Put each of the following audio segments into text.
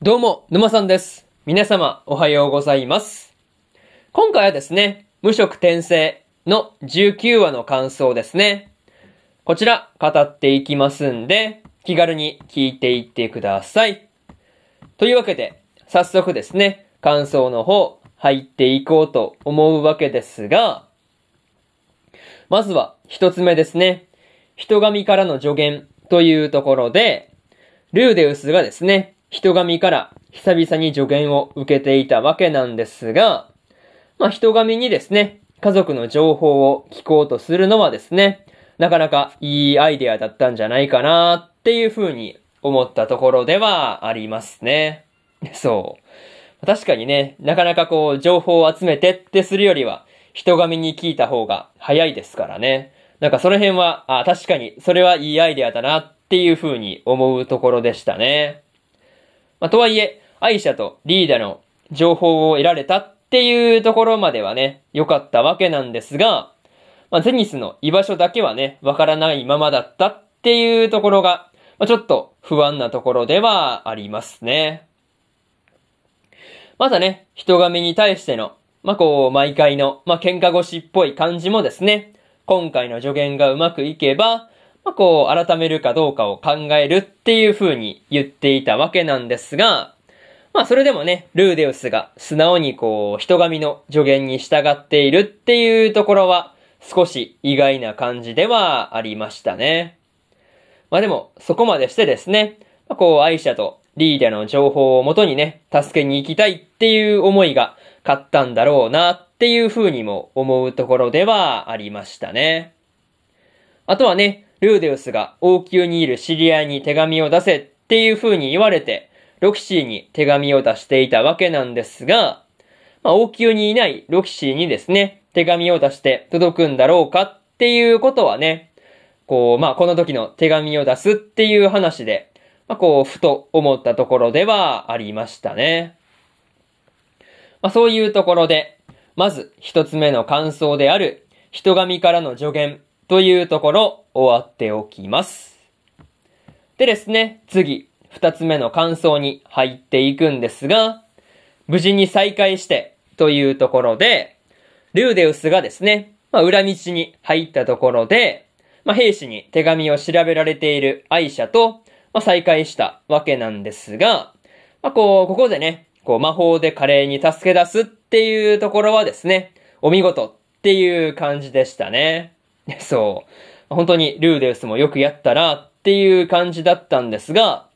どうも、沼さんです。皆様、おはようございます。今回はですね、無色転生の19話の感想ですね。こちら、語っていきますんで、気軽に聞いていってください。というわけで、早速ですね、感想の方、入っていこうと思うわけですが、まずは、一つ目ですね。人神からの助言というところで、ルーデウスがですね、人神から久々に助言を受けていたわけなんですが、まあ人神にですね、家族の情報を聞こうとするのはですね、なかなかいいアイデアだったんじゃないかなっていうふうに思ったところではありますね。そう。確かにね、なかなかこう情報を集めてってするよりは、人神に聞いた方が早いですからね。なんかその辺は、あ、確かにそれはいいアイデアだなっていうふうに思うところでしたね。まあ、とはいえ、アイシャとリーダーの情報を得られたっていうところまではね、良かったわけなんですが、まあ、ゼニスの居場所だけはね、わからないままだったっていうところが、まあ、ちょっと不安なところではありますね。またね、人神に対しての、まあ、こう、毎回の、まあ、喧嘩腰っぽい感じもですね、今回の助言がうまくいけば、まこう、改めるかどうかを考えるっていう風に言っていたわけなんですが、まあ、それでもね、ルーデウスが素直にこう、人神の助言に従っているっていうところは、少し意外な感じではありましたね。まあでも、そこまでしてですね、まあ、こう、アイシャとリーダーの情報をもとにね、助けに行きたいっていう思いが勝ったんだろうなっていう風にも思うところではありましたね。あとはね、ルーデウスが王宮にいる知り合いに手紙を出せっていう風に言われて、ロキシーに手紙を出していたわけなんですが、まあ、王宮にいないロキシーにですね、手紙を出して届くんだろうかっていうことはね、こう、まあ、この時の手紙を出すっていう話で、まあ、こう、ふと思ったところではありましたね。まあ、そういうところで、まず一つ目の感想である、人神からの助言というところ、終わっておきます。でですね、次、二つ目の感想に入っていくんですが、無事に再会してというところで、ルーデウスがですね、まあ、裏道に入ったところで、まあ、兵士に手紙を調べられているアイシャと、まあ、再会したわけなんですが、まあ、こう、ここでね、こう、魔法で華麗に助け出すっていうところはですね、お見事っていう感じでしたね。そう。本当にルーデウスもよくやったなっていう感じだったんですが、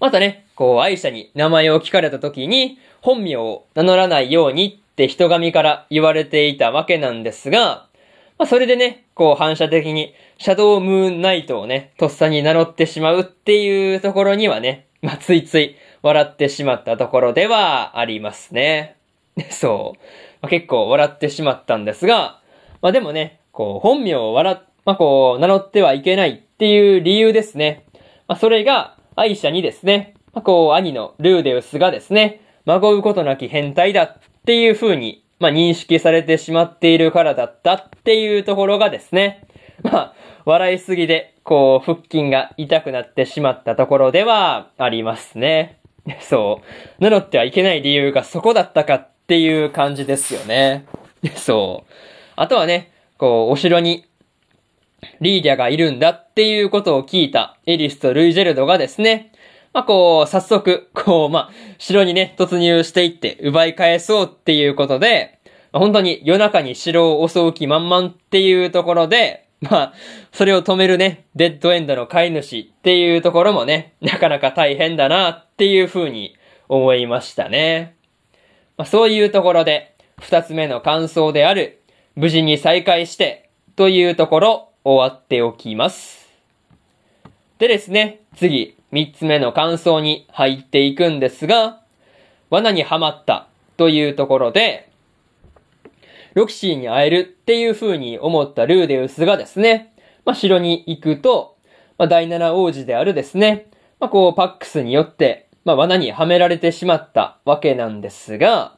またね、こう、アイシャに名前を聞かれた時に、本名を名乗らないようにって人神から言われていたわけなんですが、まあ、それでね、こう反射的に、シャドウムーンナイトをね、とっさに名乗ってしまうっていうところにはね、まあ、ついつい笑ってしまったところではありますね。そう。まあ、結構笑ってしまったんですが、まあ、でもね、こう、本名を笑っ、まあ、こう、名乗ってはいけないっていう理由ですね。まあ、それが、アイシャにですね、まあ、こう、兄のルーデウスがですね、孫うことなき変態だっていう風に、まあ、認識されてしまっているからだったっていうところがですね、まあ、笑いすぎで、こう、腹筋が痛くなってしまったところではありますね。そう。名乗ってはいけない理由がそこだったかっていう感じですよね。そう。あとはね、こう、お城にリーディアがいるんだっていうことを聞いたエリスとルイジェルドがですね、まあ、こう、早速、こう、まあ、城にね、突入していって奪い返そうっていうことで、まあ、本当に夜中に城を襲う気満々っていうところで、まあ、それを止めるね、デッドエンドの飼い主っていうところもね、なかなか大変だなっていう風に思いましたね。まあ、そういうところで、二つ目の感想である、無事に再会して、というところ、終わっておきます。でですね、次、三つ目の感想に入っていくんですが、罠にはまったというところで、ロキシーに会えるっていう風に思ったルーデウスがですね、まあ、城に行くと、まあ、第七王子であるですね、まあ、こう、パックスによって、まあ、罠にはめられてしまったわけなんですが、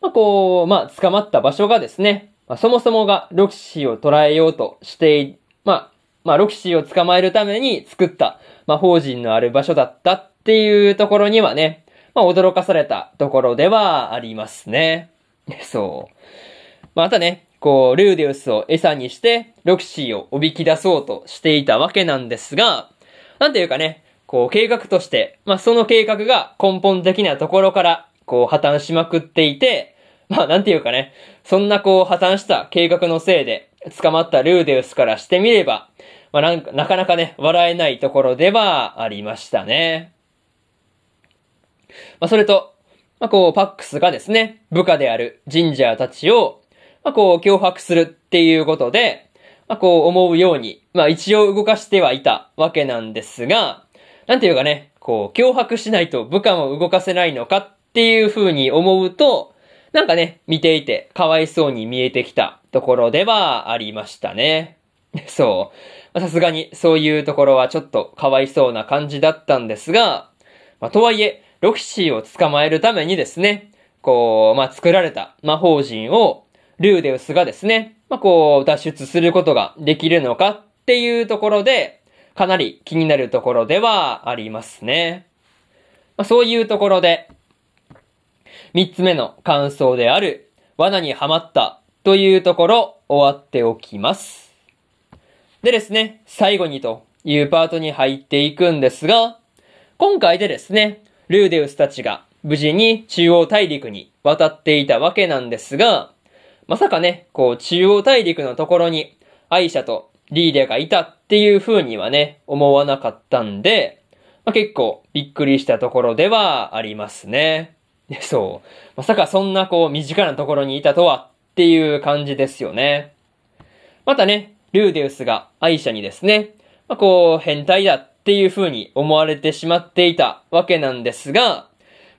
まあ、こう、まあ、捕まった場所がですね、まあ、そもそもがロキシーを捕らえようとして、まあ、まあ、ロキシーを捕まえるために作った魔法陣のある場所だったっていうところにはね、まあ驚かされたところではありますね。そう。またね、こう、ルーデウスを餌にして、ロキシーをおびき出そうとしていたわけなんですが、なんていうかね、こう、計画として、まあ、その計画が根本的なところから、こう、破綻しまくっていて、まあ、なんていうかね、そんなこう、破綻した計画のせいで、捕まったルーデウスからしてみれば、まあ、なんか、なかなかね、笑えないところではありましたね。まあ、それと、まあ、こう、パックスがですね、部下であるジンジャーたちを、まあ、こう、脅迫するっていうことで、まあ、こう、思うように、まあ、一応動かしてはいたわけなんですが、なんていうかね、こう、脅迫しないと部下も動かせないのかっていう風に思うと、なんかね、見ていてかわいそうに見えてきたところではありましたね。そう。さすがにそういうところはちょっとかわいそうな感じだったんですが、まあ、とはいえ、ロキシーを捕まえるためにですね、こう、まあ、作られた魔法陣を、ルーデウスがですね、まあ、こう、脱出することができるのかっていうところで、かなり気になるところではありますね。まあ、そういうところで、三つ目の感想である、罠にはまったというところ、終わっておきます。でですね、最後にというパートに入っていくんですが、今回でですね、ルーデウスたちが無事に中央大陸に渡っていたわけなんですが、まさかね、こう中央大陸のところにアイシャとリーダーがいたっていう風にはね、思わなかったんで、まあ、結構びっくりしたところではありますね。そう。まさかそんなこう身近なところにいたとはっていう感じですよね。またね、ルーデウスがアイシャにですね、まあ、こう変態だっていう風に思われてしまっていたわけなんですが、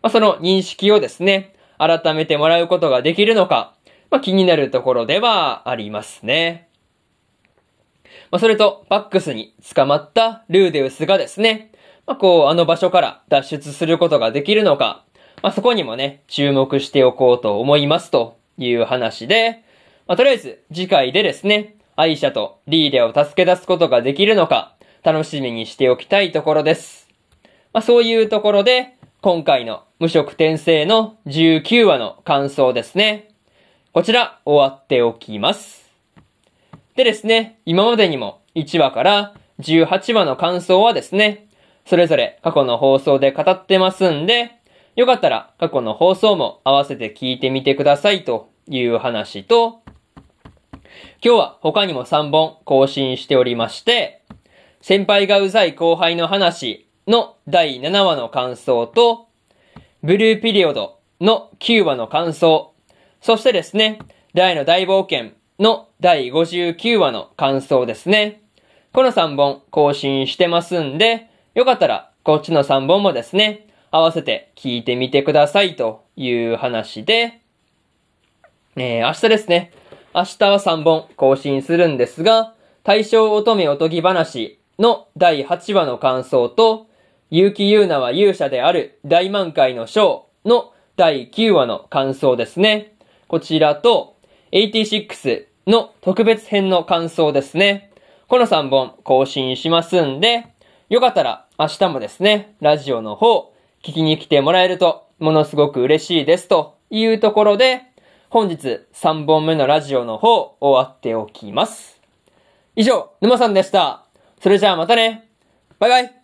まあ、その認識をですね、改めてもらうことができるのか、まあ、気になるところではありますね。まあ、それと、パックスに捕まったルーデウスがですね、まあ、こう、あの場所から脱出することができるのか、まあ、そこにもね、注目しておこうと思いますという話で、まあ、とりあえず次回でですね、アイシャとリーレを助け出すことができるのか、楽しみにしておきたいところです。まあ、そういうところで、今回の無色転生の19話の感想ですね。こちら、終わっておきます。でですね、今までにも1話から18話の感想はですね、それぞれ過去の放送で語ってますんで、よかったら過去の放送も合わせて聞いてみてくださいという話と、今日は他にも3本更新しておりまして、先輩がうざい後輩の話の第7話の感想と、ブルーピリオドの9話の感想、そしてですね、大の大冒険の第59話の感想ですね。この3本更新してますんで、よかったらこっちの3本もですね、合わせて聞いてみてくださいという話で、えー、明日ですね。明日は3本更新するんですが、大正乙女おとぎ話の第8話の感想と、結城優奈は勇者である大満開の章の第9話の感想ですね。こちらと、86の特別編の感想ですね。この3本更新しますんで、よかったら明日もですね、ラジオの方、聞きに来てもらえると、ものすごく嬉しいですというところで、本日3本目のラジオの方、終わっておきます。以上、沼さんでした。それじゃあまたね。バイバイ。